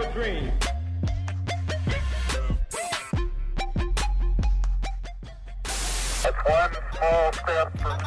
have a dream. one small step for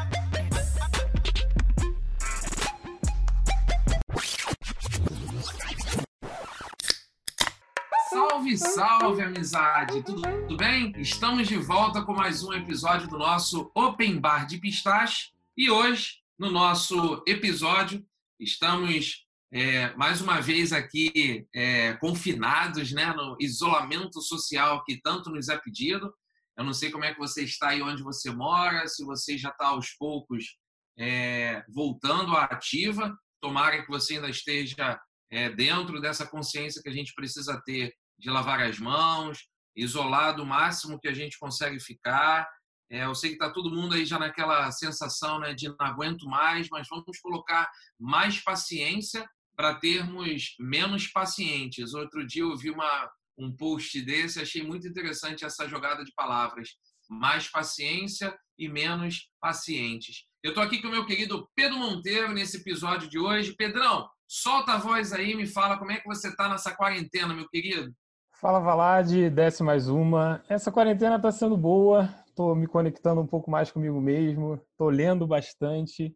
Salve, salve, amizade! Tudo, tudo bem? Estamos de volta com mais um episódio do nosso Open Bar de Pistache. E hoje, no nosso episódio, estamos é, mais uma vez aqui é, confinados né, no isolamento social que tanto nos é pedido. Eu não sei como é que você está aí onde você mora, se você já está aos poucos é, voltando à ativa. Tomara que você ainda esteja é, dentro dessa consciência que a gente precisa ter de lavar as mãos, isolado o máximo que a gente consegue ficar. É, eu sei que está todo mundo aí já naquela sensação né, de não aguento mais, mas vamos colocar mais paciência para termos menos pacientes. Outro dia eu vi uma, um post desse, achei muito interessante essa jogada de palavras. Mais paciência e menos pacientes. Eu estou aqui com o meu querido Pedro Monteiro nesse episódio de hoje. Pedrão, solta a voz aí, me fala como é que você está nessa quarentena, meu querido. Fala Valad, desce mais uma. Essa quarentena está sendo boa, estou me conectando um pouco mais comigo mesmo, estou lendo bastante,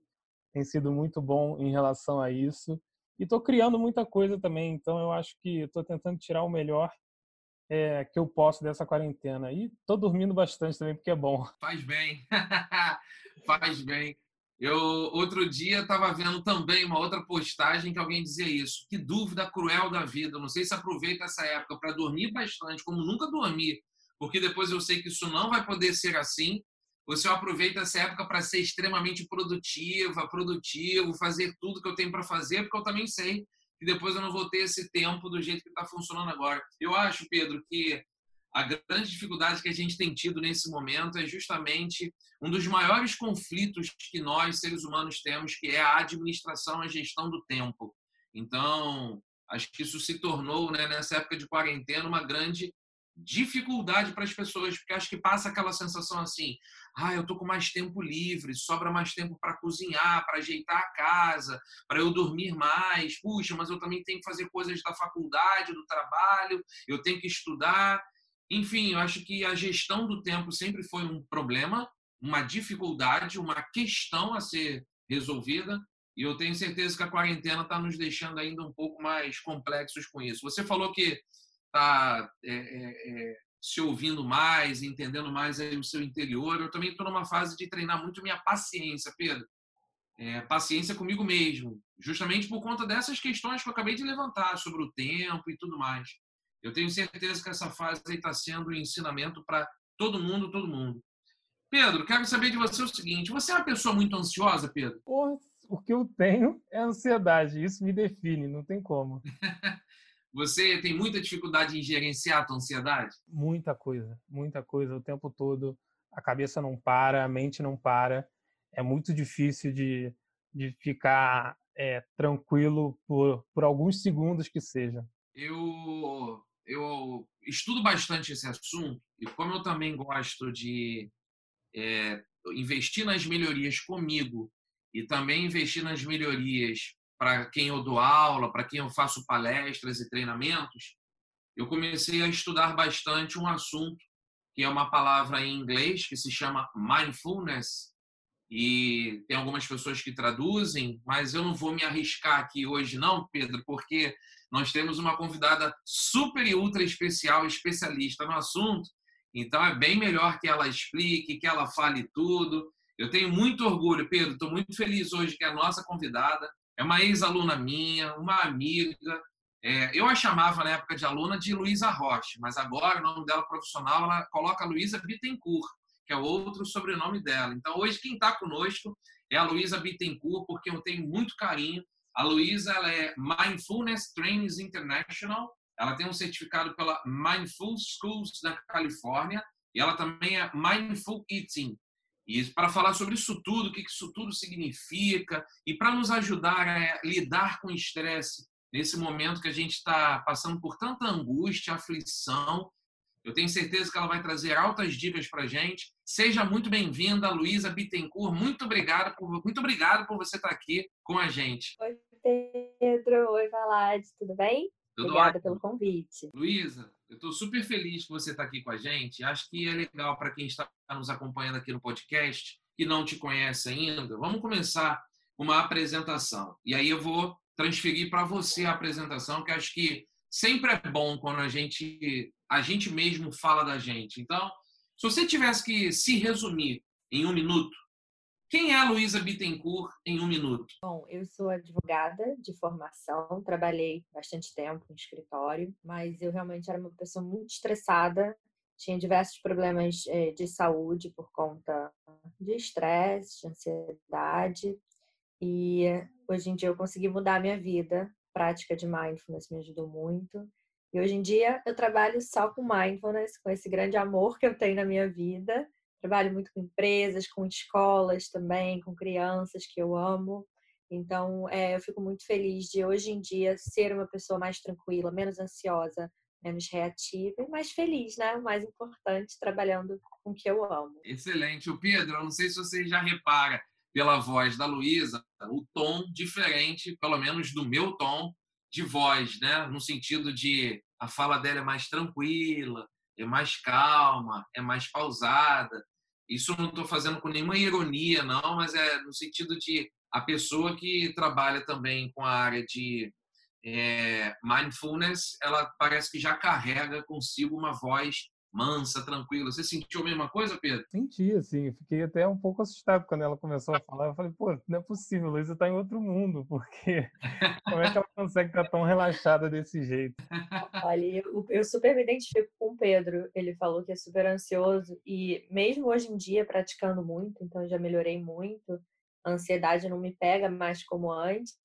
tem sido muito bom em relação a isso. E estou criando muita coisa também, então eu acho que estou tentando tirar o melhor é, que eu posso dessa quarentena. E estou dormindo bastante também, porque é bom. Faz bem, faz bem. Eu outro dia estava vendo também uma outra postagem que alguém dizia isso. Que dúvida cruel da vida. Não sei se aproveita essa época para dormir bastante, como nunca dormi, porque depois eu sei que isso não vai poder ser assim. Você aproveita essa época para ser extremamente produtiva, produtivo, fazer tudo que eu tenho para fazer, porque eu também sei que depois eu não vou ter esse tempo do jeito que está funcionando agora. Eu acho, Pedro, que a grande dificuldade que a gente tem tido nesse momento é justamente um dos maiores conflitos que nós, seres humanos, temos, que é a administração a gestão do tempo. Então, acho que isso se tornou, né, nessa época de quarentena, uma grande dificuldade para as pessoas, porque acho que passa aquela sensação assim: ah, eu tô com mais tempo livre, sobra mais tempo para cozinhar, para ajeitar a casa, para eu dormir mais. Puxa, mas eu também tenho que fazer coisas da faculdade, do trabalho, eu tenho que estudar. Enfim, eu acho que a gestão do tempo sempre foi um problema, uma dificuldade, uma questão a ser resolvida. E eu tenho certeza que a quarentena está nos deixando ainda um pouco mais complexos com isso. Você falou que está é, é, é, se ouvindo mais, entendendo mais aí o seu interior. Eu também estou numa fase de treinar muito minha paciência, Pedro. É, paciência comigo mesmo, justamente por conta dessas questões que eu acabei de levantar sobre o tempo e tudo mais. Eu tenho certeza que essa fase está sendo um ensinamento para todo mundo, todo mundo. Pedro, quero saber de você o seguinte: você é uma pessoa muito ansiosa, Pedro? Porra, o que eu tenho é ansiedade, isso me define, não tem como. Você tem muita dificuldade em gerenciar a tua ansiedade? Muita coisa, muita coisa o tempo todo. A cabeça não para, a mente não para. É muito difícil de, de ficar é, tranquilo por, por alguns segundos que seja. Eu, eu estudo bastante esse assunto e como eu também gosto de é, investir nas melhorias comigo e também investir nas melhorias para quem eu dou aula, para quem eu faço palestras e treinamentos, eu comecei a estudar bastante um assunto que é uma palavra em inglês que se chama mindfulness e tem algumas pessoas que traduzem, mas eu não vou me arriscar aqui hoje não, Pedro, porque nós temos uma convidada super e ultra especial, especialista no assunto, então é bem melhor que ela explique, que ela fale tudo. Eu tenho muito orgulho, Pedro, estou muito feliz hoje que a nossa convidada é uma ex-aluna minha, uma amiga. É, eu a chamava na época de aluna de Luísa Rocha, mas agora o nome dela profissional ela coloca Luísa Bittencourt, que é outro sobrenome dela. Então hoje quem está conosco é a Luísa Bittencourt, porque eu tenho muito carinho. A Luísa é Mindfulness Trainings International. Ela tem um certificado pela Mindful Schools da Califórnia e ela também é Mindful Eating. Para falar sobre isso tudo, o que isso tudo significa, e para nos ajudar a lidar com o estresse nesse momento que a gente está passando por tanta angústia, aflição, eu tenho certeza que ela vai trazer altas dicas para a gente. Seja muito bem-vinda, Luísa Bittencourt. Muito obrigado, por, muito obrigado por você estar aqui com a gente. Oi, Pedro. Oi, Valade. Tudo bem? Tudo Obrigada ótimo. pelo convite. Luísa, eu estou super feliz que você está aqui com a gente. Acho que é legal para quem está nos acompanhando aqui no podcast, que não te conhece ainda. Vamos começar com uma apresentação. E aí eu vou transferir para você a apresentação, que acho que sempre é bom quando a gente, a gente mesmo fala da gente. Então, se você tivesse que se resumir em um minuto, quem é a Luísa Bittencourt em um minuto? Bom, eu sou advogada de formação, trabalhei bastante tempo no escritório, mas eu realmente era uma pessoa muito estressada, tinha diversos problemas eh, de saúde por conta de estresse, de ansiedade, e hoje em dia eu consegui mudar a minha vida. A prática de mindfulness me ajudou muito. E hoje em dia eu trabalho só com mindfulness, com esse grande amor que eu tenho na minha vida Trabalho muito com empresas, com escolas também, com crianças que eu amo. Então, é, eu fico muito feliz de hoje em dia ser uma pessoa mais tranquila, menos ansiosa, menos reativa e mais feliz, né? O mais importante, trabalhando com o que eu amo. Excelente. O Pedro, eu não sei se você já repara pela voz da Luísa, o tom diferente, pelo menos do meu tom de voz, né? No sentido de a fala dela é mais tranquila, é mais calma, é mais pausada. Isso não estou fazendo com nenhuma ironia, não, mas é no sentido de a pessoa que trabalha também com a área de é, mindfulness, ela parece que já carrega consigo uma voz mansa, tranquila. Você sentiu a mesma coisa, Pedro? Senti, assim. Fiquei até um pouco assustado quando ela começou a falar. Eu falei, pô, não é possível, Luísa está em outro mundo, porque como é que ela consegue estar tão relaxada desse jeito? Olha, eu, eu super me identifico com o Pedro. Ele falou que é super ansioso e mesmo hoje em dia praticando muito, então já melhorei muito. A ansiedade não me pega mais como antes,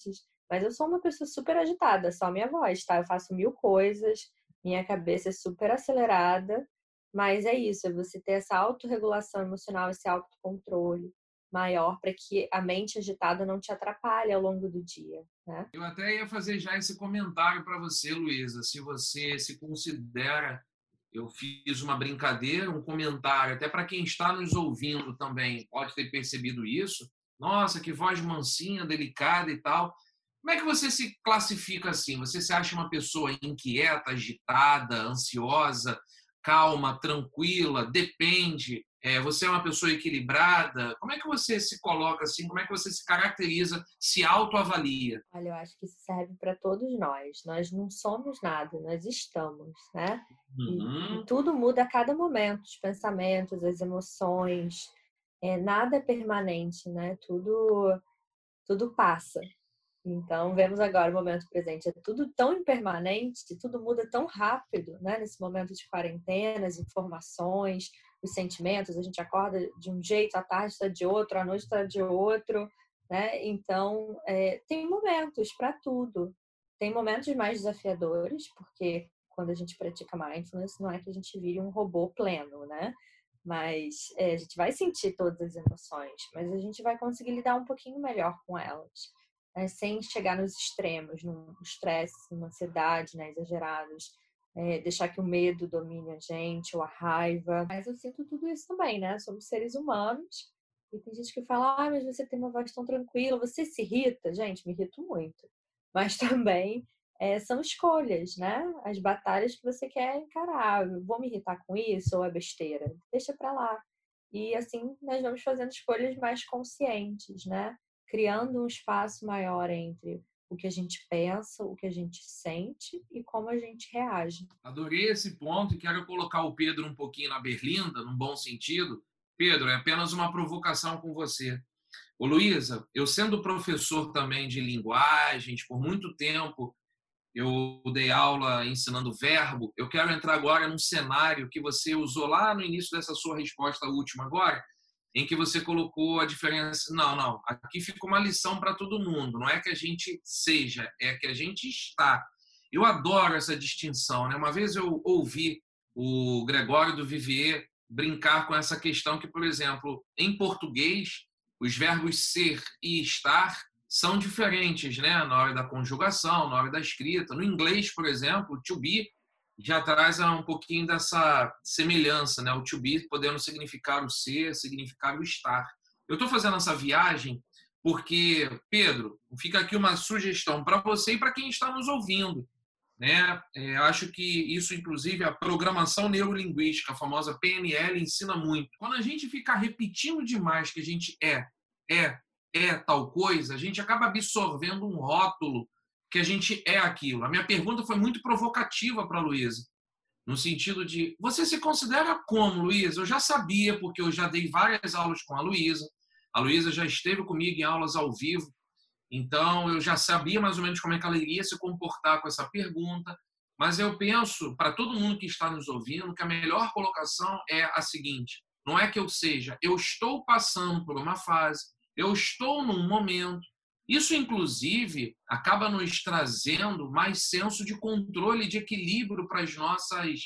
mas eu sou uma pessoa super agitada, só a minha voz, tá? Eu faço mil coisas, minha cabeça é super acelerada mas é isso, é você ter essa autorregulação emocional, esse autocontrole maior para que a mente agitada não te atrapalhe ao longo do dia. Né? Eu até ia fazer já esse comentário para você, Luísa, se você se considera. Eu fiz uma brincadeira, um comentário, até para quem está nos ouvindo também pode ter percebido isso. Nossa, que voz mansinha, delicada e tal. Como é que você se classifica assim? Você se acha uma pessoa inquieta, agitada, ansiosa? calma, tranquila, depende, é, você é uma pessoa equilibrada? Como é que você se coloca assim? Como é que você se caracteriza, se autoavalia? Olha, eu acho que isso serve para todos nós. Nós não somos nada, nós estamos, né? Uhum. E, e, tudo muda a cada momento, os pensamentos, as emoções. É, nada é permanente, né? Tudo, tudo passa. Então, vemos agora o momento presente. É tudo tão impermanente, tudo muda tão rápido, né? Nesse momento de quarentena, as informações, os sentimentos. A gente acorda de um jeito, à tarde está de outro, à noite está de outro, né? Então, é, tem momentos para tudo. Tem momentos mais desafiadores, porque quando a gente pratica mindfulness, não é que a gente vire um robô pleno, né? Mas é, a gente vai sentir todas as emoções, mas a gente vai conseguir lidar um pouquinho melhor com elas né, sem chegar nos extremos, no estresse, numa ansiedade né, exagerados, é, deixar que o medo domine a gente, ou a raiva. Mas eu sinto tudo isso também, né? Somos seres humanos. E tem gente que fala, ah, mas você tem uma voz tão tranquila, você se irrita? Gente, me irrito muito. Mas também é, são escolhas, né? As batalhas que você quer encarar. vou me irritar com isso ou é besteira? Deixa pra lá. E assim nós vamos fazendo escolhas mais conscientes, né? Criando um espaço maior entre o que a gente pensa, o que a gente sente e como a gente reage. Adorei esse ponto e quero colocar o Pedro um pouquinho na berlinda, num bom sentido. Pedro, é apenas uma provocação com você. Ô Luísa, eu sendo professor também de linguagens, por muito tempo eu dei aula ensinando verbo, eu quero entrar agora num cenário que você usou lá no início dessa sua resposta última agora, em que você colocou a diferença. Não, não, aqui fica uma lição para todo mundo. Não é que a gente seja, é que a gente está. Eu adoro essa distinção. Né? Uma vez eu ouvi o Gregório do Vivier brincar com essa questão que, por exemplo, em português, os verbos ser e estar são diferentes, né? Na hora da conjugação, na hora da escrita. No inglês, por exemplo, to be já traz um pouquinho dessa semelhança, né? O to be podendo significar o ser, significar o estar. Eu estou fazendo essa viagem porque, Pedro, fica aqui uma sugestão para você e para quem está nos ouvindo. né? É, acho que isso, inclusive, a programação neurolinguística, a famosa PNL, ensina muito. Quando a gente ficar repetindo demais que a gente é, é, é tal coisa, a gente acaba absorvendo um rótulo que a gente é aquilo. A minha pergunta foi muito provocativa para a Luísa, no sentido de: você se considera como, Luísa? Eu já sabia, porque eu já dei várias aulas com a Luísa. A Luísa já esteve comigo em aulas ao vivo então, eu já sabia mais ou menos como é que ela iria se comportar com essa pergunta, mas eu penso, para todo mundo que está nos ouvindo, que a melhor colocação é a seguinte: não é que eu seja, eu estou passando por uma fase, eu estou num momento. Isso, inclusive, acaba nos trazendo mais senso de controle, de equilíbrio para as nossas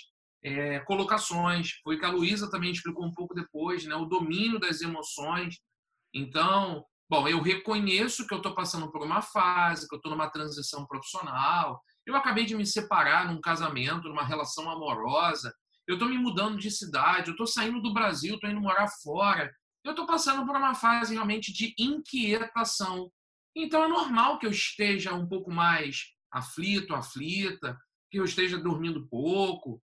é, colocações. Foi que a Luísa também explicou um pouco depois, né? o domínio das emoções. Então, Bom, eu reconheço que eu estou passando por uma fase, que eu estou numa transição profissional. Eu acabei de me separar num casamento, numa relação amorosa. Eu estou me mudando de cidade, eu estou saindo do Brasil, estou indo morar fora. Eu estou passando por uma fase realmente de inquietação. Então é normal que eu esteja um pouco mais aflito, aflita, que eu esteja dormindo pouco,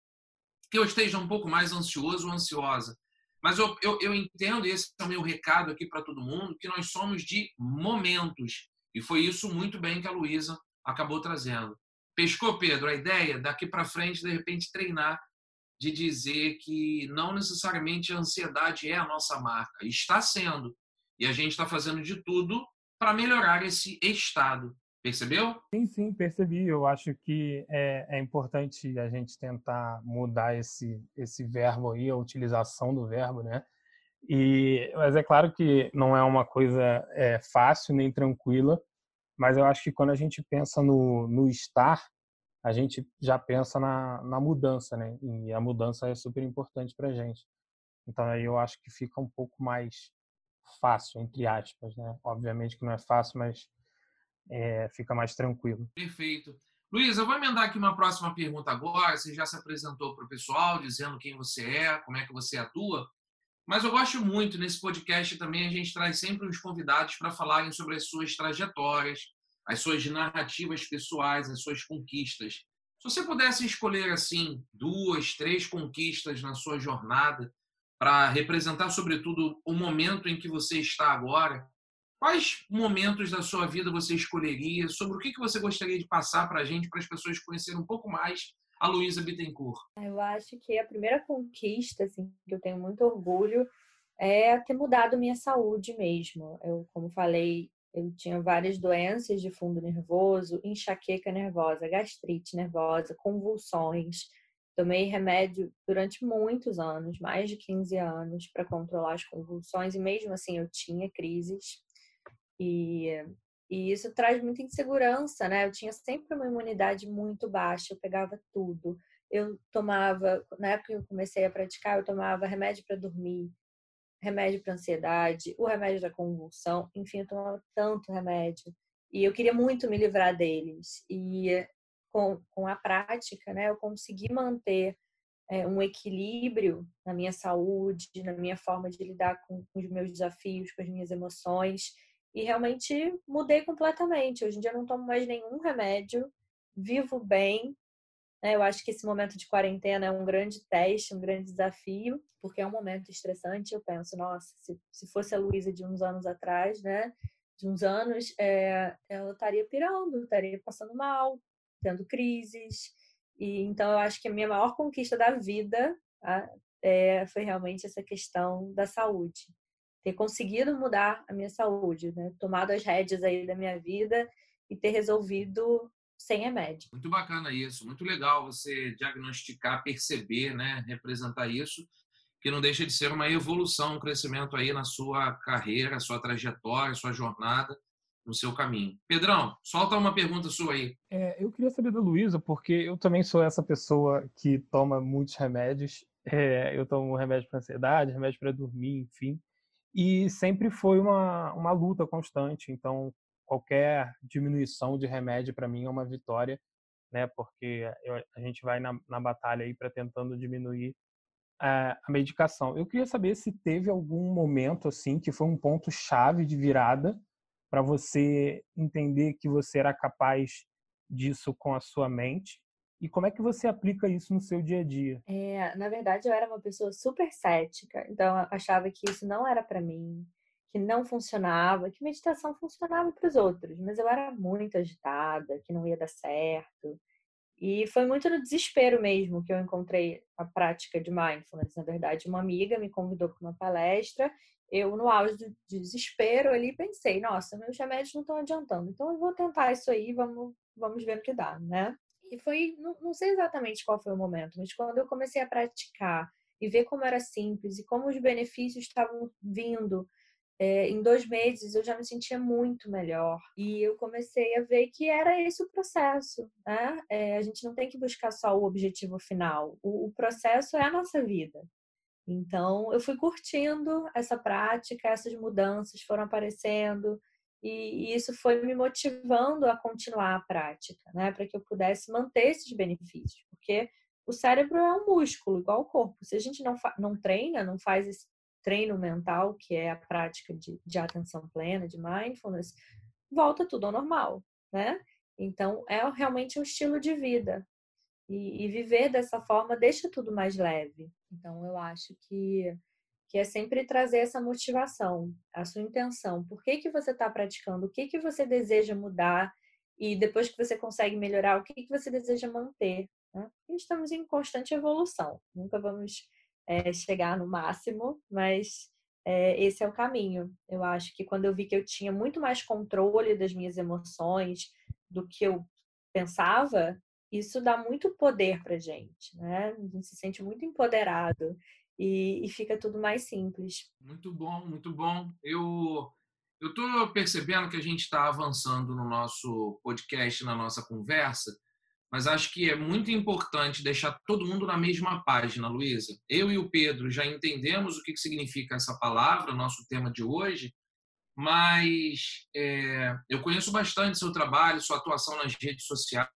que eu esteja um pouco mais ansioso ou ansiosa. Mas eu, eu, eu entendo, esse é o meu recado aqui para todo mundo, que nós somos de momentos. E foi isso muito bem que a Luísa acabou trazendo. Pescou, Pedro, a ideia daqui para frente, de repente, treinar de dizer que não necessariamente a ansiedade é a nossa marca. Está sendo. E a gente está fazendo de tudo para melhorar esse estado. Percebeu? Sim, sim, percebi. Eu acho que é, é, importante a gente tentar mudar esse, esse verbo aí, a utilização do verbo, né? E, mas é claro que não é uma coisa é, fácil nem tranquila, mas eu acho que quando a gente pensa no, no estar, a gente já pensa na, na mudança, né? E a mudança é super importante para gente. Então aí eu acho que fica um pouco mais fácil, entre aspas, né? Obviamente que não é fácil, mas é, fica mais tranquilo. Perfeito. Luiz, eu vou emendar aqui uma próxima pergunta agora. Você já se apresentou para o pessoal, dizendo quem você é, como é que você atua. Mas eu gosto muito, nesse podcast também, a gente traz sempre os convidados para falarem sobre as suas trajetórias, as suas narrativas pessoais, as suas conquistas. Se você pudesse escolher, assim, duas, três conquistas na sua jornada para representar, sobretudo, o momento em que você está agora, Quais momentos da sua vida você escolheria? Sobre o que você gostaria de passar para a gente, para as pessoas conhecerem um pouco mais a Luísa Bittencourt? Eu acho que a primeira conquista, assim, que eu tenho muito orgulho, é ter mudado minha saúde mesmo. Eu, como falei, eu tinha várias doenças de fundo nervoso, enxaqueca nervosa, gastrite nervosa, convulsões. Tomei remédio durante muitos anos, mais de 15 anos, para controlar as convulsões, e mesmo assim eu tinha crises. E, e isso traz muita insegurança, né? Eu tinha sempre uma imunidade muito baixa, eu pegava tudo. Eu tomava, na época que eu comecei a praticar, eu tomava remédio para dormir, remédio para ansiedade, o remédio da convulsão, enfim, eu tomava tanto remédio. E eu queria muito me livrar deles. E com, com a prática, né, eu consegui manter é, um equilíbrio na minha saúde, na minha forma de lidar com, com os meus desafios, com as minhas emoções e realmente mudei completamente. Hoje em dia não tomo mais nenhum remédio, vivo bem. Né? Eu acho que esse momento de quarentena é um grande teste, um grande desafio, porque é um momento estressante. Eu penso, nossa, se, se fosse a Luísa de uns anos atrás, né? De uns anos, é, ela estaria pirando, estaria passando mal, tendo crises. E então eu acho que a minha maior conquista da vida tá? é, foi realmente essa questão da saúde ter conseguido mudar a minha saúde, né? Tomado as rédeas aí da minha vida e ter resolvido sem remédio. Muito bacana isso, muito legal você diagnosticar, perceber, né, representar isso, que não deixa de ser uma evolução, um crescimento aí na sua carreira, sua trajetória, sua jornada, no seu caminho. Pedrão, solta uma pergunta sua aí. É, eu queria saber da Luísa, porque eu também sou essa pessoa que toma muitos remédios. É, eu tomo remédio para ansiedade, remédio para dormir, enfim e sempre foi uma, uma luta constante. Então, qualquer diminuição de remédio para mim é uma vitória, né? Porque eu, a gente vai na, na batalha aí para tentando diminuir a, a medicação. Eu queria saber se teve algum momento assim que foi um ponto chave de virada para você entender que você era capaz disso com a sua mente E como é que você aplica isso no seu dia a dia? É, na verdade, eu era uma pessoa super cética, então eu achava que isso não era para mim, que não funcionava, que meditação funcionava para os outros, mas eu era muito agitada, que não ia dar certo. E foi muito no desespero mesmo que eu encontrei a prática de mindfulness. Na verdade, uma amiga me convidou para uma palestra. Eu, no auge do desespero ali, pensei: nossa, meus remédios não estão adiantando, então eu vou tentar isso aí, vamos, vamos ver o que dá, né? E foi, não, não sei exatamente qual foi o momento, mas quando eu comecei a praticar e ver como era simples e como os benefícios estavam vindo é, em dois meses eu já me sentia muito melhor e eu comecei a ver que era esse o processo, né? É, a gente não tem que buscar só o objetivo final, o, o processo é a nossa vida. Então eu fui curtindo essa prática, essas mudanças foram aparecendo e, e isso foi me motivando a continuar a prática, né? Para que eu pudesse manter esses benefícios, porque o cérebro é um músculo, igual o corpo. Se a gente não, não treina, não faz esse treino mental, que é a prática de, de atenção plena, de mindfulness, volta tudo ao normal, né? Então, é realmente um estilo de vida. E, e, viver dessa forma deixa tudo mais leve. Então, eu acho que, que é sempre trazer essa motivação, a sua intenção. Por que, que você está praticando? O que, que você deseja mudar? E depois que você consegue melhorar, o que, que você deseja manter? Né? Estamos em constante evolução. Nunca vamos é, chegar no máximo, mas é, esse é o caminho. Eu acho que quando eu vi que eu tinha muito mais controle das minhas emoções do que eu pensava, isso dá muito poder para gente, né? A gente se sente muito empoderado e, e fica tudo mais simples. Muito bom, muito bom. Eu eu estou percebendo que a gente está avançando no nosso podcast, na nossa conversa, mas acho que é muito importante deixar todo mundo na mesma página, Luísa. Eu e o Pedro já entendemos o que significa essa palavra, nosso tema de hoje, mas é, eu conheço bastante seu trabalho, sua atuação nas redes sociais,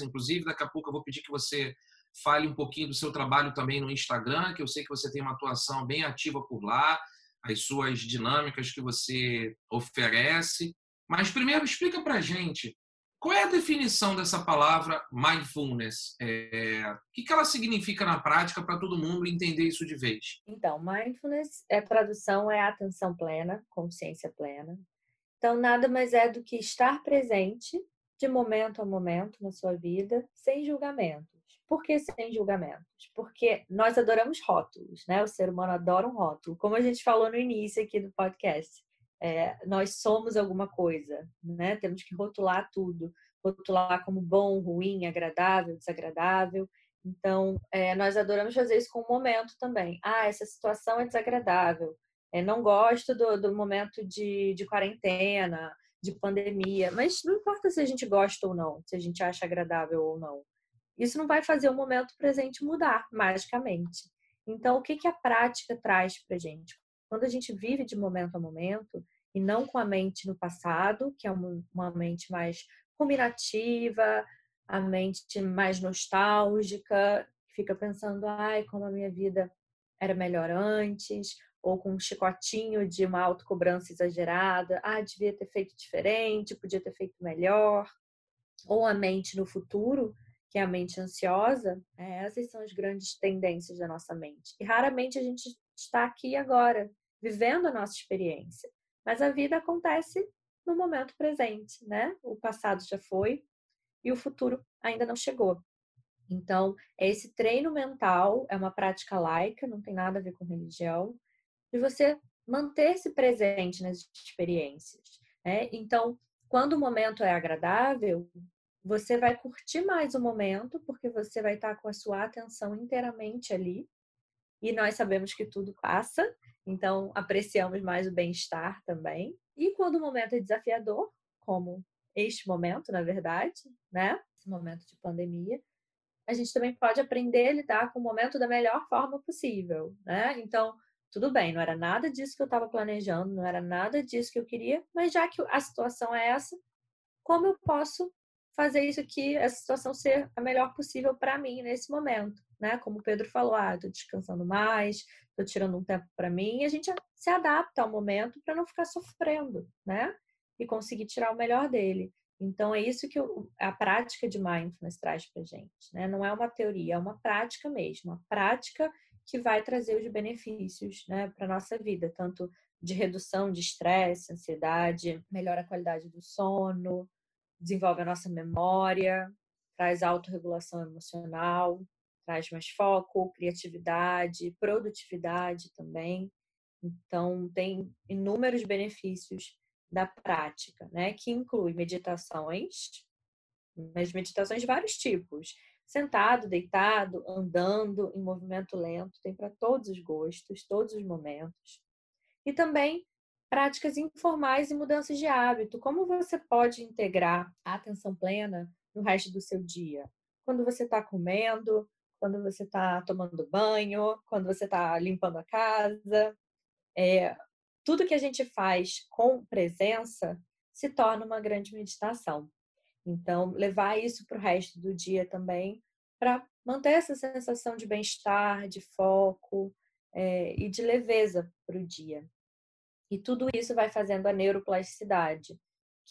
inclusive daqui a pouco eu vou pedir que você fale um pouquinho do seu trabalho também no Instagram, que eu sei que você tem uma atuação bem ativa por lá, as suas dinâmicas que você oferece. Mas primeiro explica para gente qual é a definição dessa palavra mindfulness? É, o que ela significa na prática para todo mundo entender isso de vez? Então, mindfulness, é tradução é atenção plena, consciência plena. Então, nada mais é do que estar presente de momento a momento na sua vida, sem julgamentos. Por que sem julgamentos? Porque nós adoramos rótulos, né? O ser humano adora um rótulo, como a gente falou no início aqui do podcast é, nós somos alguma coisa, né? Temos que rotular tudo, rotular como bom, ruim, agradável, desagradável. Então, é, nós adoramos fazer isso com o momento também. Ah, essa situação é desagradável. É, não gosto do, do momento de, de quarentena, de pandemia. Mas não importa se a gente gosta ou não, se a gente acha agradável ou não. Isso não vai fazer o momento presente mudar magicamente. Então, o que, que a prática traz para gente? Quando a gente vive de momento a momento e não com a mente no passado, que é uma mente mais ruminativa, a mente mais nostálgica, que fica pensando, ai, como a minha vida era melhor antes, ou com um chicotinho de uma autocobrança exagerada, ah, devia ter feito diferente, podia ter feito melhor, ou a mente no futuro, que é a mente ansiosa, é, essas são as grandes tendências da nossa mente. E raramente a gente está aqui agora, vivendo a nossa experiência. Mas a vida acontece no momento presente, né? O passado já foi e o futuro ainda não chegou. Então, esse treino mental é uma prática laica, não tem nada a ver com religião, de você manter-se presente nas experiências. Né? Então, quando o momento é agradável, você vai curtir mais o momento, porque você vai estar com a sua atenção inteiramente ali. E nós sabemos que tudo passa, então, apreciamos mais o bem-estar também. E quando o momento é desafiador, como este momento, na verdade, né? Esse momento de pandemia, a gente também pode aprender a lidar com o momento da melhor forma possível, né? Então, tudo bem, não era nada disso que eu estava planejando, não era nada disso que eu queria, mas já que a situação é essa, como eu posso fazer isso aqui, essa situação ser a melhor possível para mim nesse momento, né? Como o Pedro falou, ah, tô descansando mais, tô tirando um tempo para mim, e a gente se adapta ao momento para não ficar sofrendo, né? E conseguir tirar o melhor dele. Então, é isso que a prática de mindfulness traz para gente. Né? Não é uma teoria, é uma prática mesmo. Uma prática que vai trazer os benefícios né, para nossa vida, tanto de redução de estresse, ansiedade, melhora a qualidade do sono, desenvolve a nossa memória, traz autorregulação emocional, traz mais foco, criatividade, produtividade também. Então, tem inúmeros benefícios da prática, né? Que inclui meditações, mas meditações de vários tipos. Sentado, deitado, andando, em movimento lento, tem para todos os gostos, todos os momentos. E também práticas informais e mudanças de hábito. Como você pode integrar a atenção plena no resto do seu dia? Quando você está comendo, quando você está tomando banho, quando você está limpando a casa. É, tudo que a gente faz com presença se torna uma grande meditação. Então, levar isso para o resto do dia também, para manter essa sensação de bem-estar, de foco é, e de leveza para o dia. E tudo isso vai fazendo a neuroplasticidade,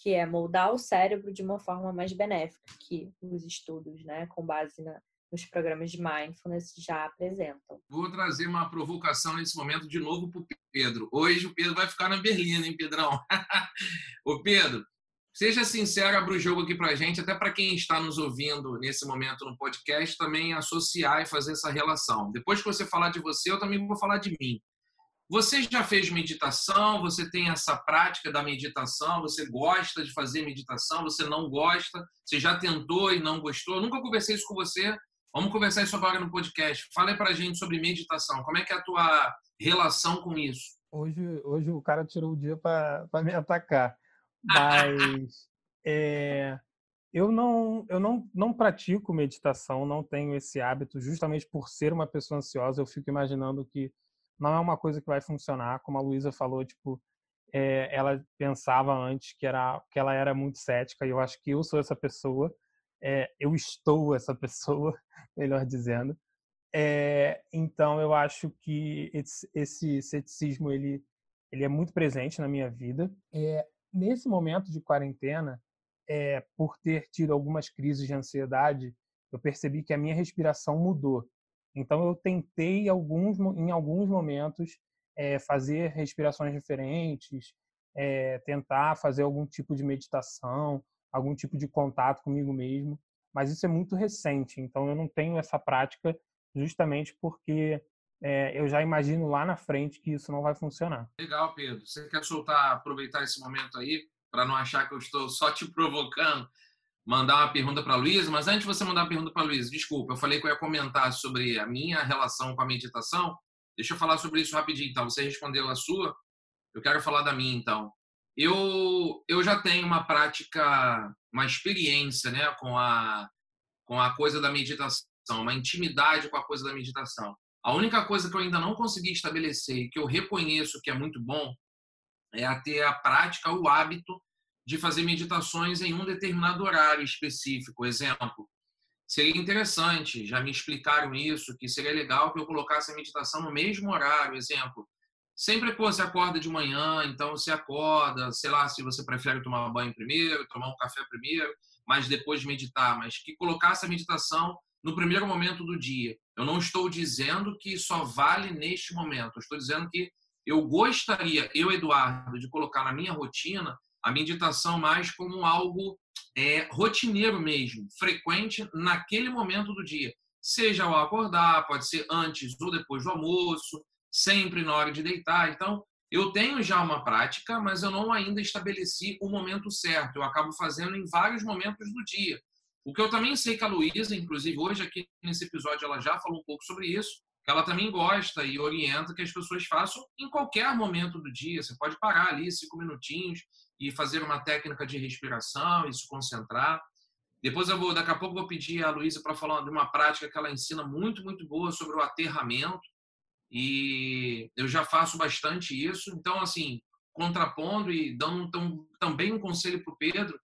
que é moldar o cérebro de uma forma mais benéfica, que os estudos, né, com base na, nos programas de mindfulness já apresentam. Vou trazer uma provocação nesse momento de novo para o Pedro. Hoje o Pedro vai ficar na Berlim, hein, Pedrão? Ô Pedro, seja sincero, abra o jogo aqui para a gente, até para quem está nos ouvindo nesse momento no podcast, também associar e fazer essa relação. Depois que você falar de você, eu também vou falar de mim. Você já fez meditação? Você tem essa prática da meditação? Você gosta de fazer meditação? Você não gosta? Você já tentou e não gostou? Eu nunca conversei isso com você. Vamos conversar isso agora no podcast. Fala para a gente sobre meditação. Como é que é a tua relação com isso? Hoje, hoje o cara tirou o dia para me atacar. Mas é, eu não eu não, não pratico meditação, não tenho esse hábito, justamente por ser uma pessoa ansiosa. Eu fico imaginando que não é uma coisa que vai funcionar, como a Luísa falou, tipo, é, ela pensava antes que era que ela era muito cética e eu acho que eu sou essa pessoa, é, eu estou essa pessoa, melhor dizendo. É, então eu acho que esse, esse, ceticismo ele ele é muito presente na minha vida. É, nesse momento de quarentena, é, por ter tido algumas crises de ansiedade, eu percebi que a minha respiração mudou. Então eu tentei alguns, em alguns momentos é, fazer respirações diferentes, é, tentar fazer algum tipo de meditação, algum tipo de contato comigo mesmo, mas isso é muito recente. Então eu não tenho essa prática justamente porque é, eu já imagino lá na frente que isso não vai funcionar. Legal, Pedro. Você quer soltar, aproveitar esse momento aí para não achar que eu estou só te provocando? Mandar uma pergunta para a Luísa, mas antes de você mandar a pergunta para a Luísa, desculpa, eu falei que eu ia comentar sobre a minha relação com a meditação. Deixa eu falar sobre isso rapidinho, então. Você respondeu a sua, eu quero falar da minha, então. Eu, eu já tenho uma prática, uma experiência né, com, a, com a coisa da meditação, uma intimidade com a coisa da meditação. A única coisa que eu ainda não consegui estabelecer e que eu reconheço que é muito bom é a ter a prática, o hábito de fazer meditações em um determinado horário específico. Exemplo, seria interessante, já me explicaram isso, que seria legal que eu colocasse a meditação no mesmo horário. Exemplo, sempre que você acorda de manhã, então você acorda, sei lá, se você prefere tomar banho primeiro, tomar um café primeiro, mas depois meditar, mas que colocasse a meditação no primeiro momento do dia. Eu não estou dizendo que só vale neste momento, eu estou dizendo que eu gostaria, eu, Eduardo, de colocar na minha rotina a meditação mais como algo é, rotineiro mesmo, frequente naquele momento do dia. Seja ao acordar, pode ser antes ou depois do almoço, sempre na hora de deitar. Então, eu tenho já uma prática, mas eu não ainda estabeleci o momento certo. Eu acabo fazendo em vários momentos do dia. O que eu também sei que a Luísa, inclusive hoje aqui nesse episódio, ela já falou um pouco sobre isso, que ela também gosta e orienta que as pessoas façam em qualquer momento do dia. Você pode parar ali cinco minutinhos e fazer uma técnica de respiração e se concentrar. Depois eu vou, daqui a pouco, vou pedir a Luísa para falar de uma prática que ela ensina muito, muito boa sobre o aterramento. E eu já faço bastante isso. Então, assim, contrapondo e dando também um conselho para o Pedro.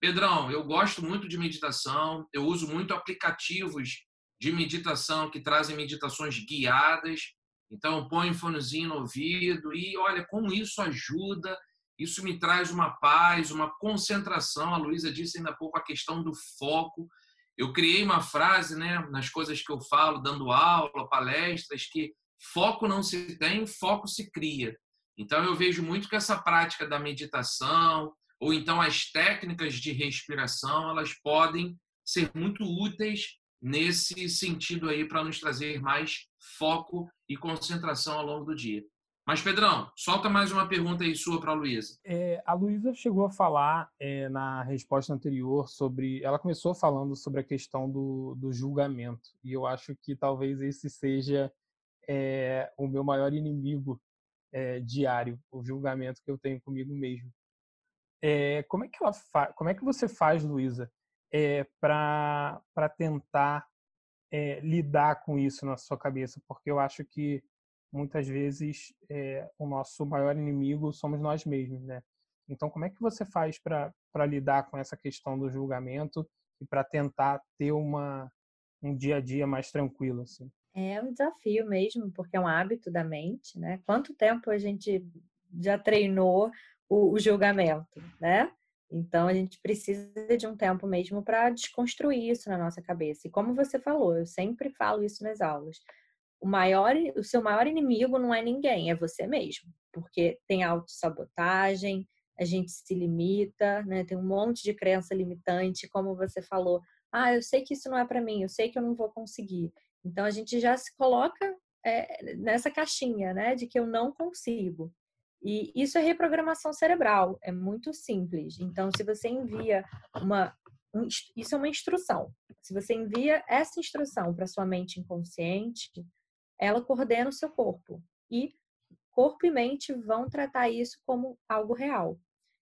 Pedrão, eu gosto muito de meditação, eu uso muito aplicativos de meditação que trazem meditações guiadas. Então, põe um fonezinho no ouvido e olha como isso ajuda isso me traz uma paz, uma concentração. A Luísa disse ainda há pouco a questão do foco. Eu criei uma frase né, nas coisas que eu falo, dando aula, palestras, que foco não se tem, foco se cria. Então, eu vejo muito que essa prática da meditação, ou então as técnicas de respiração, elas podem ser muito úteis nesse sentido aí para nos trazer mais foco e concentração ao longo do dia. Mas, Pedrão, solta mais uma pergunta aí sua para a Luísa. É, a Luísa chegou a falar é, na resposta anterior sobre. Ela começou falando sobre a questão do, do julgamento. E eu acho que talvez esse seja é, o meu maior inimigo é, diário, o julgamento que eu tenho comigo mesmo. É, como, é que ela fa... como é que você faz, Luísa, é, para tentar lidar com isso na sua cabeça? Porque eu acho que muitas vezes é, o nosso maior inimigo somos nós mesmos, né? Então, como é que você faz para lidar com essa questão do julgamento e para tentar ter uma, um dia a dia mais tranquilo? Assim? É um desafio mesmo, porque é um hábito da mente, né? Quanto tempo a gente já treinou o, o julgamento, né? Então a gente precisa de um tempo mesmo para desconstruir isso na nossa cabeça. E como você falou, eu sempre falo isso nas aulas o maior, o seu maior inimigo não é ninguém, é você mesmo, porque tem autossabotagem, a gente se limita, né? Tem um monte de crença limitante, como você falou. Ah, eu sei que isso não é para mim, eu sei que eu não vou conseguir. Então a gente já se coloca é, nessa caixinha, né, de que eu não consigo. E isso é reprogramação cerebral, é muito simples. Então, se você envia uma. Um, isso é uma instrução. Se você envia essa instrução para sua mente inconsciente, ela coordena o seu corpo. E corpo e mente vão tratar isso como algo real.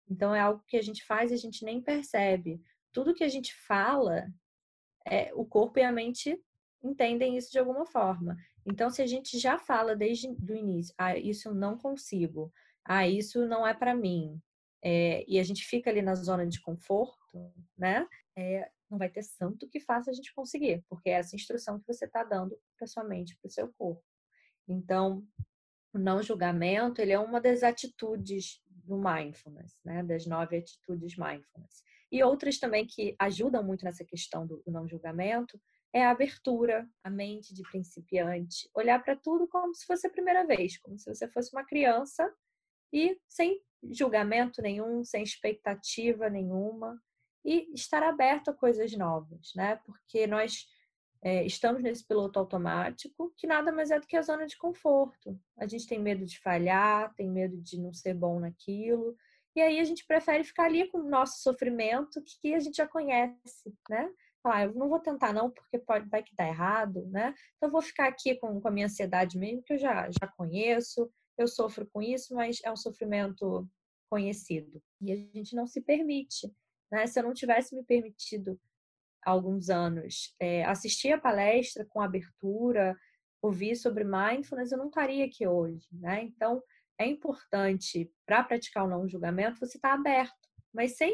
Então é algo que a gente faz e a gente nem percebe. Tudo que a gente fala, é, o corpo e a mente entendem isso de alguma forma. Então, se a gente já fala desde o início, ah, isso eu não consigo, ah, isso não é para mim, é, e a gente fica ali na zona de conforto, né? É, não vai ter santo que faça a gente conseguir, porque é essa instrução que você está dando para sua mente, para o seu corpo. Então, o não julgamento, ele é uma das atitudes do mindfulness, né? Das nove atitudes mindfulness. E outras também que ajudam muito nessa questão do não julgamento é a abertura, a mente de principiante, olhar para tudo como se fosse a primeira vez, como se você fosse uma criança e sem julgamento nenhum, sem expectativa nenhuma, e estar aberto a coisas novas, né? Porque nós é, estamos nesse piloto automático, que nada mais é do que a zona de conforto. A gente tem medo de falhar, tem medo de não ser bom naquilo, e aí a gente prefere ficar ali com o nosso sofrimento que a gente já conhece, né? Ah, eu não vou tentar não, porque pode, vai que dá errado, né? Então eu vou ficar aqui com, com a minha ansiedade mesmo, que eu já, já conheço, eu sofro com isso, mas é um sofrimento conhecido. E a gente não se permite né? Se eu não tivesse me permitido há alguns anos é, assistir a palestra com abertura, ouvir sobre mindfulness, eu não estaria aqui hoje. Né? Então, é importante, para praticar o não julgamento, você estar tá aberto, mas sem,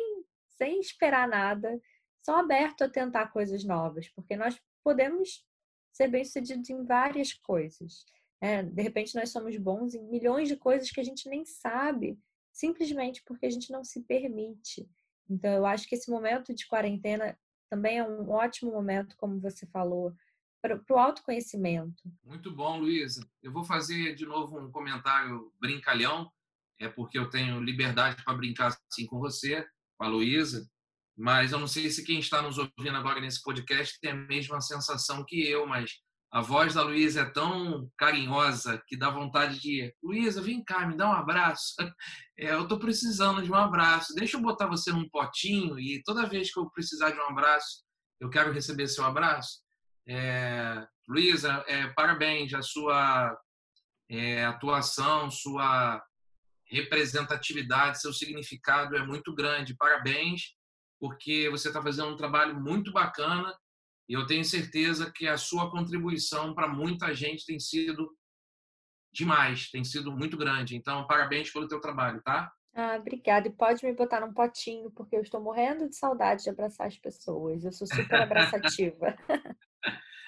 sem esperar nada, só aberto a tentar coisas novas, porque nós podemos ser bem-sucedidos em várias coisas. Né? De repente, nós somos bons em milhões de coisas que a gente nem sabe, simplesmente porque a gente não se permite. Então, eu acho que esse momento de quarentena também é um ótimo momento, como você falou, para o autoconhecimento. Muito bom, Luísa. Eu vou fazer de novo um comentário brincalhão, é porque eu tenho liberdade para brincar assim com você, com a Luísa, mas eu não sei se quem está nos ouvindo agora nesse podcast tem a mesma sensação que eu, mas a voz da Luísa é tão carinhosa que dá vontade de. Luísa, vem cá, me dá um abraço. É, eu estou precisando de um abraço. Deixa eu botar você num potinho e toda vez que eu precisar de um abraço, eu quero receber seu abraço. É, Luísa, é, parabéns, a sua é, atuação, sua representatividade, seu significado é muito grande. Parabéns, porque você está fazendo um trabalho muito bacana e eu tenho certeza que a sua contribuição para muita gente tem sido demais, tem sido muito grande. Então, parabéns pelo teu trabalho, tá? Ah, obrigada. E pode me botar num potinho, porque eu estou morrendo de saudade de abraçar as pessoas. Eu sou super abraçativa.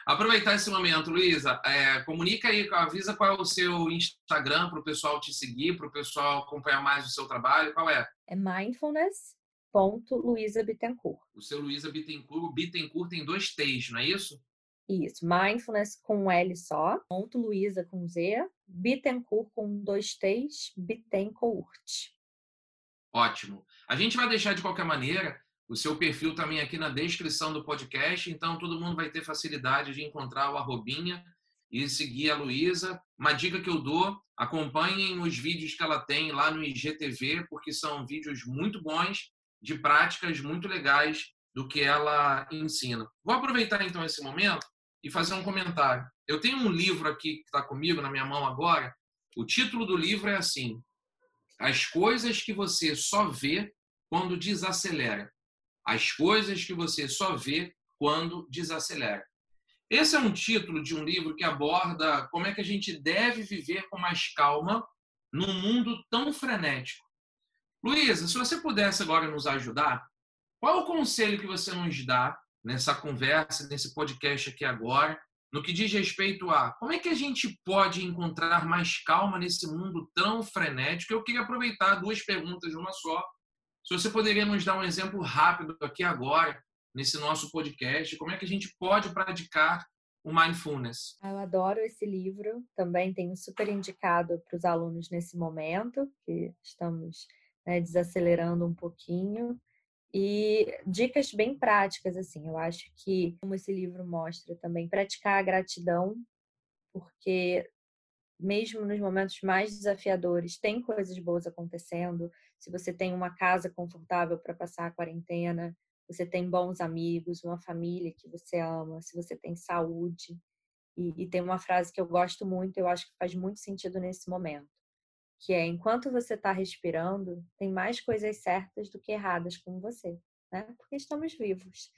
Aproveitar esse momento, Luísa, é, comunica aí, avisa qual é o seu Instagram para o pessoal te seguir, para o pessoal acompanhar mais o seu trabalho. Qual é? É mindfulness.luisabittencourt. O seu Luísa Bittencourt, o Bittencourt tem dois T's, não é isso? Isso, mindfulness com um L só, ponto Luísa com Z, Bittencourt com dois T's, Bittencourt. Ótimo. A gente vai deixar de qualquer maneira o seu perfil também aqui na descrição do podcast, então todo mundo vai ter facilidade de encontrar o arrobinha e seguir a Luísa. Uma dica que eu dou, acompanhem os vídeos que ela tem lá no IGTV, porque são vídeos muito bons, de práticas muito legais do que ela ensina. Vou aproveitar então esse momento e fazer um comentário. Eu tenho um livro aqui que está comigo na minha mão agora. O título do livro é assim: As coisas que você só vê quando desacelera. As coisas que você só vê quando desacelera. Esse é um título de um livro que aborda como é que a gente deve viver com mais calma num mundo tão frenético. Luísa, se você pudesse agora nos ajudar, qual o conselho que você nos dá nessa conversa, nesse podcast aqui agora, no que diz respeito a como é que a gente pode encontrar mais calma nesse mundo tão frenético? Eu queria aproveitar duas perguntas, uma só. Se você poderia nos dar um exemplo rápido aqui agora, nesse nosso podcast, como é que a gente pode praticar o mindfulness? Eu adoro esse livro, também tenho super indicado para os alunos nesse momento, que estamos né, desacelerando um pouquinho. E dicas bem práticas, assim, eu acho que, como esse livro mostra também, praticar a gratidão, porque mesmo nos momentos mais desafiadores, tem coisas boas acontecendo. Se você tem uma casa confortável para passar a quarentena, você tem bons amigos, uma família que você ama, se você tem saúde. E, e tem uma frase que eu gosto muito, eu acho que faz muito sentido nesse momento que é enquanto você está respirando, tem mais coisas certas do que erradas com você, né? Porque estamos vivos.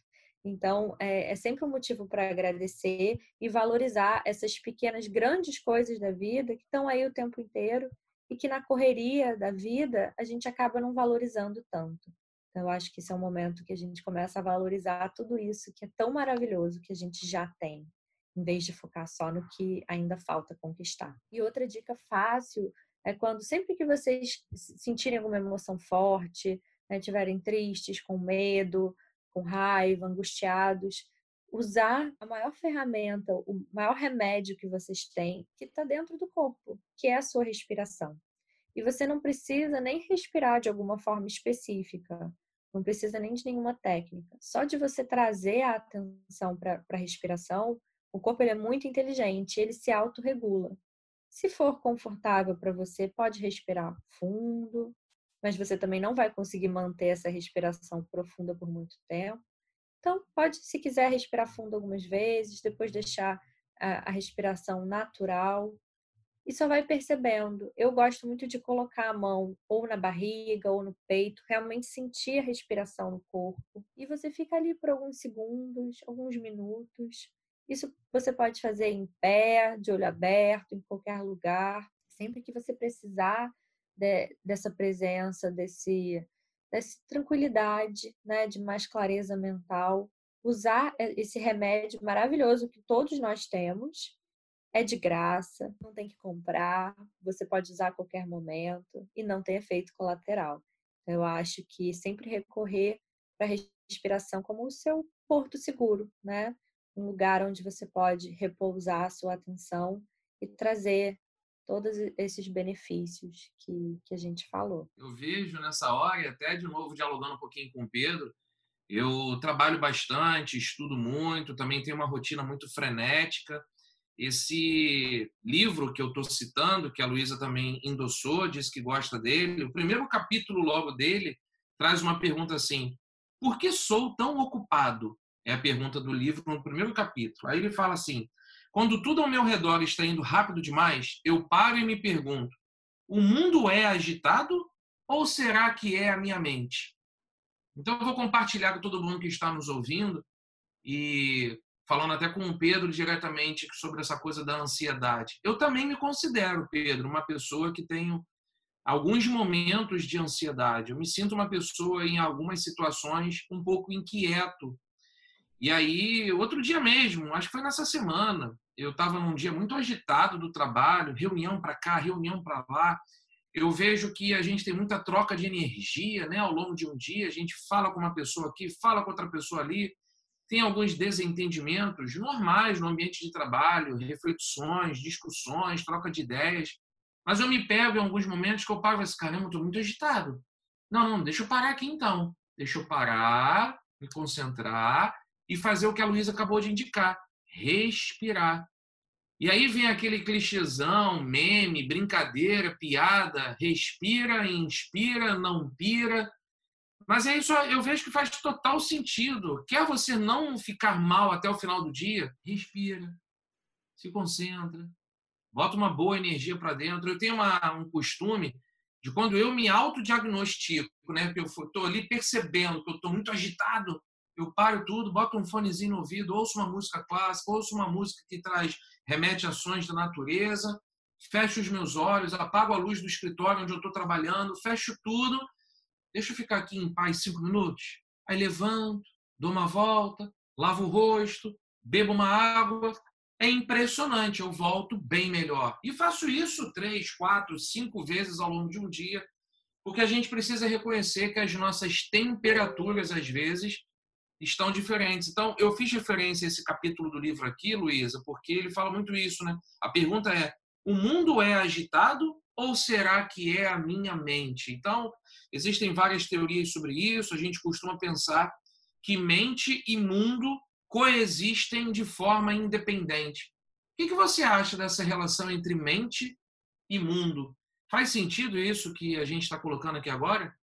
Então, é, é sempre um motivo para agradecer e valorizar essas pequenas, grandes coisas da vida que estão aí o tempo inteiro e que na correria da vida a gente acaba não valorizando tanto. Então, eu acho que esse é um momento que a gente começa a valorizar tudo isso que é tão maravilhoso que a gente já tem, em vez de focar só no que ainda falta conquistar. E outra dica fácil é quando sempre que vocês sentirem alguma emoção forte, né, tiverem tristes, com medo, com raiva, angustiados, usar a maior ferramenta, o maior remédio que vocês têm, que está dentro do corpo, que é a sua respiração. E você não precisa nem respirar de alguma forma específica, não precisa nem de nenhuma técnica. Só de você trazer a atenção para a respiração, o corpo ele é muito inteligente, ele se autorregula. Se for confortável para você, pode respirar fundo, mas você também não vai conseguir manter essa respiração profunda por muito tempo. Então, pode, se quiser, respirar fundo algumas vezes, depois deixar a, a respiração natural e só vai percebendo. Eu gosto muito de colocar a mão ou na barriga ou no peito, realmente sentir a respiração no corpo. E você fica ali por alguns segundos, alguns minutos, isso você pode fazer em pé, de olho aberto, em qualquer lugar, sempre que você precisar de, dessa presença, desse, dessa tranquilidade, né, de mais clareza mental. Usar esse remédio maravilhoso que todos nós temos, é de graça, não tem que comprar, você pode usar a qualquer momento e não tem efeito colateral. Eu acho que sempre recorrer para a respiração como o seu porto seguro, né? Um lugar onde você pode repousar a sua atenção e trazer todos esses benefícios que, que a gente falou. Eu vejo nessa hora, e até de novo dialogando um pouquinho com o Pedro, eu trabalho bastante, estudo muito, também tenho uma rotina muito frenética. Esse livro que eu estou citando, que a Luísa também endossou, disse que gosta dele, o primeiro capítulo logo dele traz uma pergunta assim: por que sou tão ocupado? É a pergunta do livro no primeiro capítulo. Aí ele fala assim: quando tudo ao meu redor está indo rápido demais, eu paro e me pergunto: o mundo é agitado ou será que é a minha mente? Então eu vou compartilhar com todo mundo que está nos ouvindo e falando até com o Pedro diretamente sobre essa coisa da ansiedade. Eu também me considero, Pedro, uma pessoa que tenho alguns momentos de ansiedade. Eu me sinto uma pessoa em algumas situações um pouco inquieto E aí, outro dia mesmo, acho que foi nessa semana, eu estava num dia muito agitado do trabalho, reunião para cá, reunião para lá. Eu vejo que a gente tem muita troca de energia né, ao longo de um dia. A gente fala com uma pessoa aqui, fala com outra pessoa ali. Tem alguns desentendimentos normais no ambiente de trabalho, reflexões, discussões, troca de ideias. Mas eu me pego em alguns momentos que eu paro e assim, caramba, estou muito agitado. Não, não, deixa eu parar aqui então. Deixa eu parar, me concentrar e fazer o que a Luísa acabou de indicar respirar. E aí vem aquele clichêzão, meme, brincadeira, piada, respira, inspira, não pira. Mas é isso, eu vejo que faz total sentido. Quer você não ficar mal até o final do dia? Respira, se concentra, bota uma boa energia para dentro. Eu tenho uma, um costume de quando eu me autodiagnostico, né, eu estou ali percebendo que eu estou muito agitado, eu paro tudo, boto um fonezinho no ouvido, ouço uma música clássica, ouço uma música que traz, remete a sons da natureza, fecho os meus olhos, apago a luz do escritório onde eu estou trabalhando, fecho tudo, deixa eu ficar aqui em paz cinco minutos. Aí levanto, dou uma volta, lavo o rosto, bebo uma água. É impressionante, eu volto bem melhor. E faço isso três, quatro, cinco vezes ao longo de um dia, porque a gente precisa reconhecer que as nossas temperaturas, às vezes, estão diferentes. Então, eu fiz referência a esse capítulo do livro aqui, Luísa, porque ele fala muito isso, né? A pergunta é: o mundo é agitado ou será que é a minha mente? Então, existem várias teorias sobre isso. A gente costuma pensar que mente e mundo coexistem de forma independente. O que você acha dessa relação entre mente e mundo? Faz sentido isso que a gente está colocando aqui agora?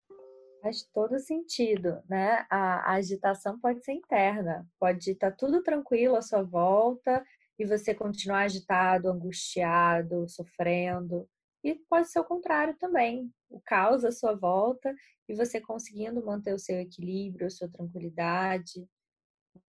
Faz todo sentido, né? A, a agitação pode ser interna, pode estar tá tudo tranquilo à sua volta e você continuar agitado, angustiado, sofrendo. E pode ser o contrário também, o caos à sua volta e você conseguindo manter o seu equilíbrio, a sua tranquilidade.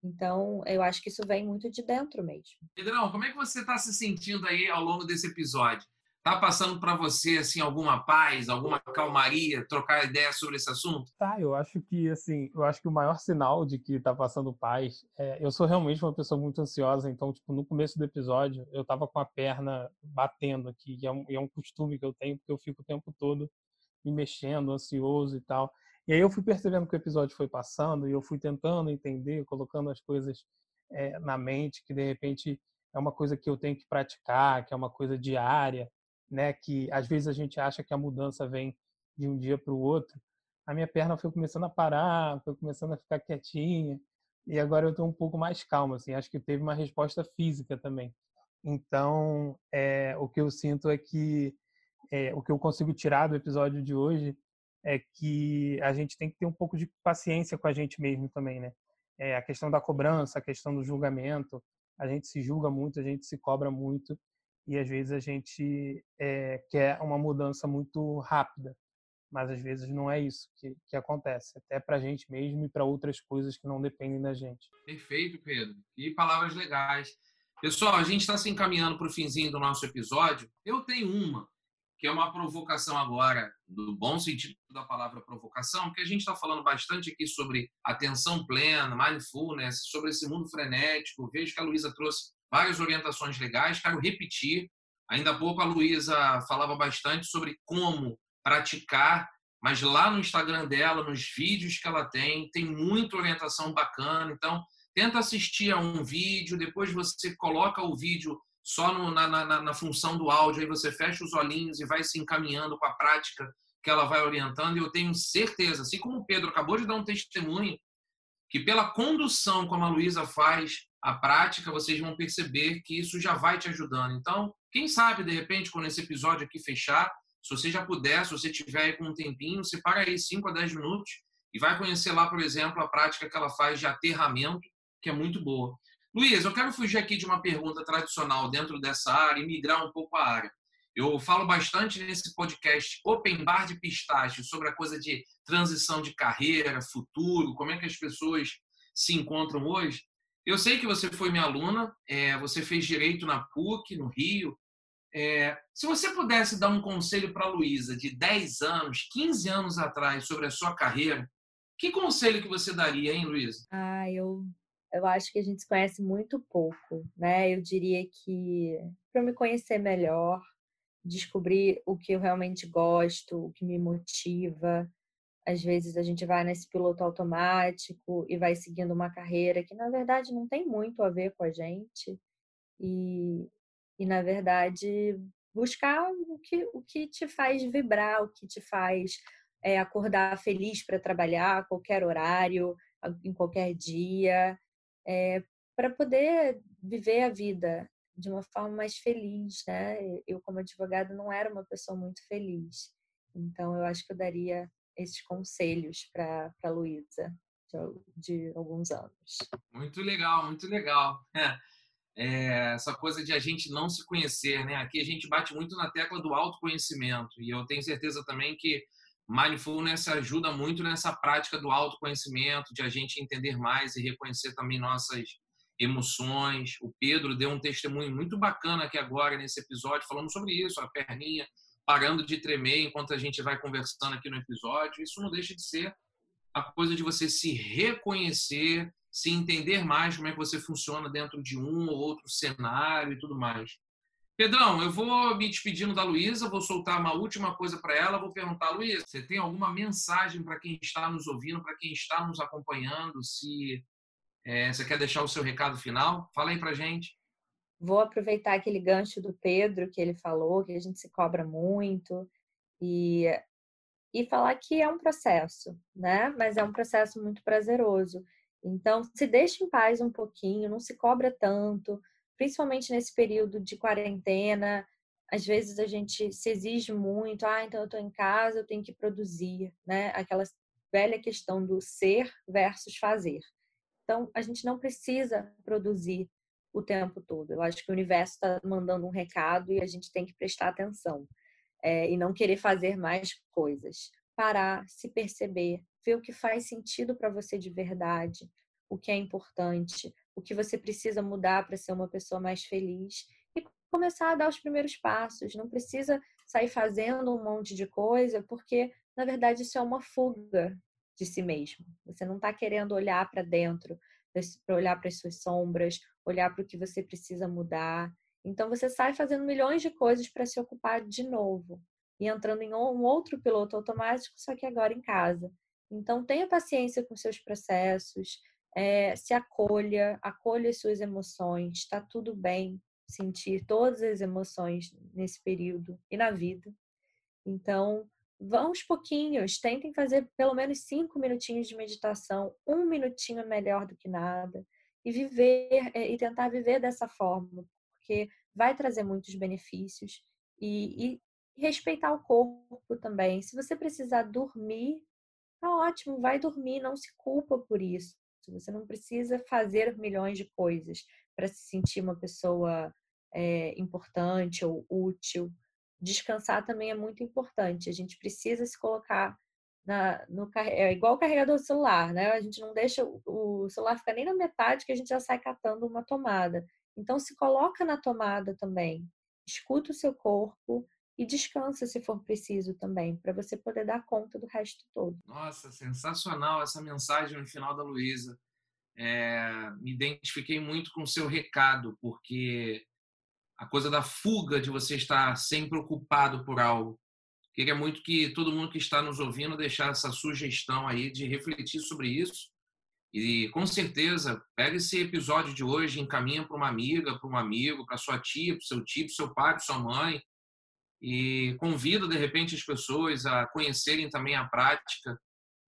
Então, eu acho que isso vem muito de dentro mesmo. Pedrão, como é que você está se sentindo aí ao longo desse episódio? Tá passando para você assim alguma paz, alguma calmaria, trocar ideia sobre esse assunto? Tá, eu acho que assim, eu acho que o maior sinal de que tá passando paz é, eu sou realmente uma pessoa muito ansiosa, então tipo no começo do episódio eu tava com a perna batendo aqui, e é um, é um costume que eu tenho porque eu fico o tempo todo me mexendo, ansioso e tal. E aí eu fui percebendo que o episódio foi passando e eu fui tentando entender, colocando as coisas é, na mente que de repente é uma coisa que eu tenho que praticar, que é uma coisa diária né, que às vezes a gente acha que a mudança vem de um dia para o outro, a minha perna foi começando a parar, foi começando a ficar quietinha, e agora eu estou um pouco mais calma, assim, acho que teve uma resposta física também. Então, é, o que eu sinto é que é, o que eu consigo tirar do episódio de hoje é que a gente tem que ter um pouco de paciência com a gente mesmo também, né? É, a questão da cobrança, a questão do julgamento, a gente se julga muito, a gente se cobra muito, e às vezes a gente é, quer uma mudança muito rápida, mas às vezes não é isso que, que acontece, até para a gente mesmo e para outras coisas que não dependem da gente. Perfeito, Pedro. E palavras legais. Pessoal, a gente está se encaminhando para o finzinho do nosso episódio. Eu tenho uma, que é uma provocação agora, do bom sentido da palavra provocação, porque a gente está falando bastante aqui sobre atenção plena, mindfulness, sobre esse mundo frenético. Vejo que a Luísa trouxe várias orientações legais. Quero repetir. Ainda há pouco a Luísa falava bastante sobre como praticar, mas lá no Instagram dela, nos vídeos que ela tem, tem muita orientação bacana. Então, tenta assistir a um vídeo, depois você coloca o vídeo só no, na, na, na, função do áudio, aí você fecha os olhinhos e vai se encaminhando com a prática que ela vai orientando. E eu tenho certeza, assim como o Pedro acabou de dar um testemunho, que pela condução como a Luísa faz a prática, vocês vão perceber que isso já vai te ajudando. Então, quem sabe, de repente, quando esse episódio aqui fechar, se você já puder, se você tiver aí com um tempinho, você para aí 5 a 10 minutos e vai conhecer lá, por exemplo, a prática que ela faz de aterramento, que é muito boa. Luiz, eu quero fugir aqui de uma pergunta tradicional dentro dessa área e migrar um pouco a área. Eu falo bastante nesse podcast Open Bar de Pistache sobre a coisa de transição de carreira, futuro, como é que as pessoas se encontram hoje. Eu sei que você foi minha aluna, é, você fez direito na PUC, no Rio. É, se você pudesse dar um conselho para a Luísa de 10 anos, 15 anos atrás sobre a sua carreira, que conselho que você daria, hein, Luísa? Ah, eu eu acho que a gente se conhece muito pouco, né? Eu diria que para me conhecer melhor, descobrir o que eu realmente gosto, o que me motiva. Às vezes a gente vai nesse piloto automático e vai seguindo uma carreira que na verdade não tem muito a ver com a gente. E, e na verdade buscar o que, o que te faz vibrar, o que te faz é, acordar feliz para trabalhar a qualquer horário, em qualquer dia, é, para poder viver a vida de uma forma mais feliz, né? Eu, como advogada, não era uma pessoa muito feliz. Então, eu acho que eu daria esses conselhos para a Luísa de, de, alguns anos. Muito legal, muito legal. É, essa coisa de a gente não se conhecer, né? Aqui a gente bate muito na tecla do autoconhecimento e eu tenho certeza também que mindfulness ajuda muito nessa prática do autoconhecimento, de a gente entender mais e reconhecer também nossas emoções. O Pedro deu um testemunho muito bacana aqui agora nesse episódio, falando sobre isso, a perninha parando de tremer enquanto a gente vai conversando aqui no episódio. Isso não deixa de ser a coisa de você se reconhecer, se entender mais como é que você funciona dentro de um ou outro cenário e tudo mais. Pedrão, eu vou me despedindo da Luísa, vou soltar uma última coisa para ela, vou perguntar, Luísa, você tem alguma mensagem para quem está nos ouvindo, para quem está nos acompanhando? Se é, você quer deixar o seu recado final? Fala aí para gente. Vou aproveitar aquele gancho do Pedro que ele falou, que a gente se cobra muito e e falar que é um processo, né? Mas é um processo muito prazeroso. Então, se deixe em paz um pouquinho, não se cobra tanto, principalmente nesse período de quarentena. Às vezes a gente se exige muito, ah, então eu estou em casa, eu tenho que produzir, né? Aquela velha questão do ser versus fazer. Então, a gente não precisa produzir o tempo todo. Eu acho que o universo está mandando um recado e a gente tem que prestar atenção é, e não querer fazer mais coisas. Parar, se perceber, ver o que faz sentido para você de verdade, o que é importante, o que você precisa mudar para ser uma pessoa mais feliz e começar a dar os primeiros passos. Não precisa sair fazendo um monte de coisa, porque na verdade isso é uma fuga de si mesmo. Você não está querendo olhar para dentro, para olhar para as suas sombras, olhar para o que você precisa mudar. Então você sai fazendo milhões de coisas para se ocupar de novo e entrando em um outro piloto automático, só que agora em casa. Então tenha paciência com seus processos, é, se acolha, acolha as suas emoções, está tudo bem sentir todas as emoções nesse período e na vida. Então, vão aos pouquinhos, tentem fazer pelo menos cinco minutinhos de meditação, um minutinho é melhor do que nada, e viver é, e tentar viver dessa forma, porque vai trazer muitos benefícios e, e respeitar o corpo também. Se você precisar dormir, tá ótimo, vai dormir, não se culpa por isso. Você não precisa fazer milhões de coisas para se sentir uma pessoa é, importante ou útil. Descansar também é muito importante. A gente precisa se colocar na, no é igual o carregador do celular, né? A gente não deixa o celular ficar nem na metade que a gente já sai catando uma tomada. Então se coloca na tomada também. Escuta o seu corpo, e descansa se for preciso também, para você poder dar conta do resto todo. Nossa, sensacional essa mensagem no final da Luísa. É, me identifiquei muito com o seu recado, porque a coisa da fuga, de você estar sempre ocupado por algo. Queria muito que todo mundo que está nos ouvindo deixar essa sugestão aí de refletir sobre isso. E com certeza, pega esse episódio de hoje, encaminha para uma amiga, para um amigo, para sua tia, para seu tio, para seu pai, para sua mãe, e convido de repente as pessoas a conhecerem também a prática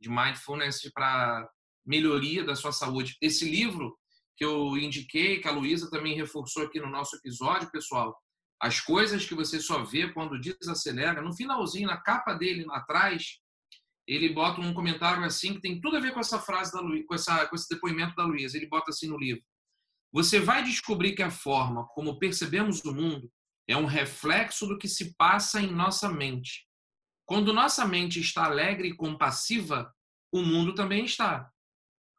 de mindfulness para melhoria da sua saúde. Esse livro que eu indiquei, que a Luísa também reforçou aqui no nosso episódio, pessoal, as coisas que você só vê quando desacelera, no finalzinho, na capa dele, atrás, ele bota um comentário assim que tem tudo a ver com essa frase da Luísa, com, essa, com esse depoimento da Luísa. Ele bota assim no livro: Você vai descobrir que a forma como percebemos o mundo é um reflexo do que se passa em nossa mente. Quando nossa mente está alegre e compassiva, o mundo também está.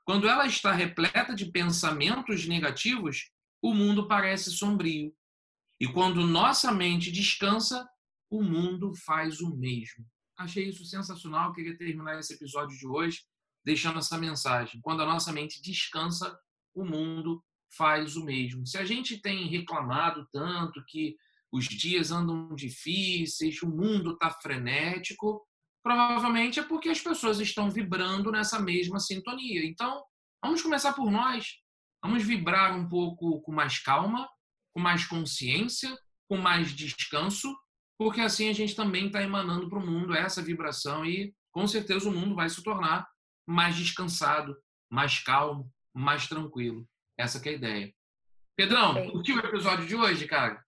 Quando ela está repleta de pensamentos negativos, o mundo parece sombrio. E quando nossa mente descansa, o mundo faz o mesmo. Achei isso sensacional. Queria terminar esse episódio de hoje deixando essa mensagem. Quando a nossa mente descansa, o mundo faz o mesmo. Se a gente tem reclamado tanto que os dias andam difíceis, o mundo está frenético, provavelmente é porque as pessoas estão vibrando nessa mesma sintonia. Então, vamos começar por nós. Vamos vibrar um pouco com mais calma, com mais consciência, com mais descanso, porque assim a gente também está emanando para o mundo essa vibração e com certeza o mundo vai se tornar mais descansado, mais calmo, mais tranquilo. Essa é a ideia. Pedrão, curtiu o episódio de hoje, cara?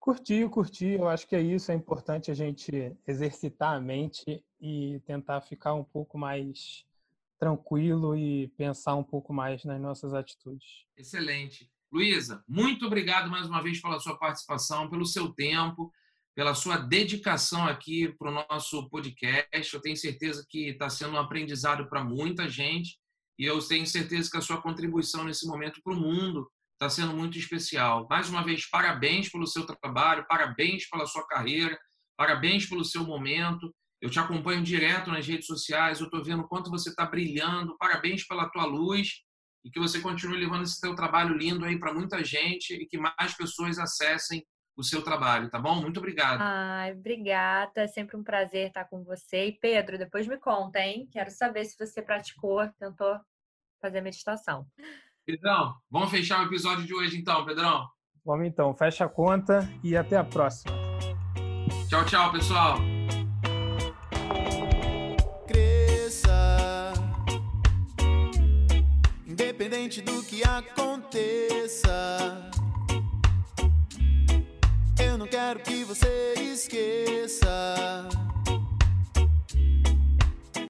Curti, curti. Eu acho que é isso. É importante a gente exercitar a mente e tentar ficar um pouco mais tranquilo e pensar um pouco mais nas nossas atitudes. Excelente. Luísa, muito obrigado mais uma vez pela sua participação, pelo seu tempo, pela sua dedicação aqui para o nosso podcast. Eu tenho certeza que está sendo um aprendizado para muita gente e eu tenho certeza que a sua contribuição nesse momento para o mundo está sendo muito especial. Mais uma vez, parabéns pelo seu trabalho, parabéns pela sua carreira, parabéns pelo seu momento. Eu te acompanho direto nas redes sociais, eu estou vendo quanto você está brilhando. Parabéns pela tua luz e que você continue levando esse teu trabalho lindo aí para muita gente e que mais pessoas acessem o seu trabalho, tá bom? Muito obrigado. Ai, obrigada. É sempre um prazer estar com você. E Pedro, depois me conta, hein? Quero saber se você praticou, tentou fazer meditação. Pedrão, vamos fechar o episódio de hoje então, Pedrão? Vamos então, fecha a conta e até a próxima. Tchau, tchau, pessoal. Cresça, independente do que aconteça. Eu não quero que você esqueça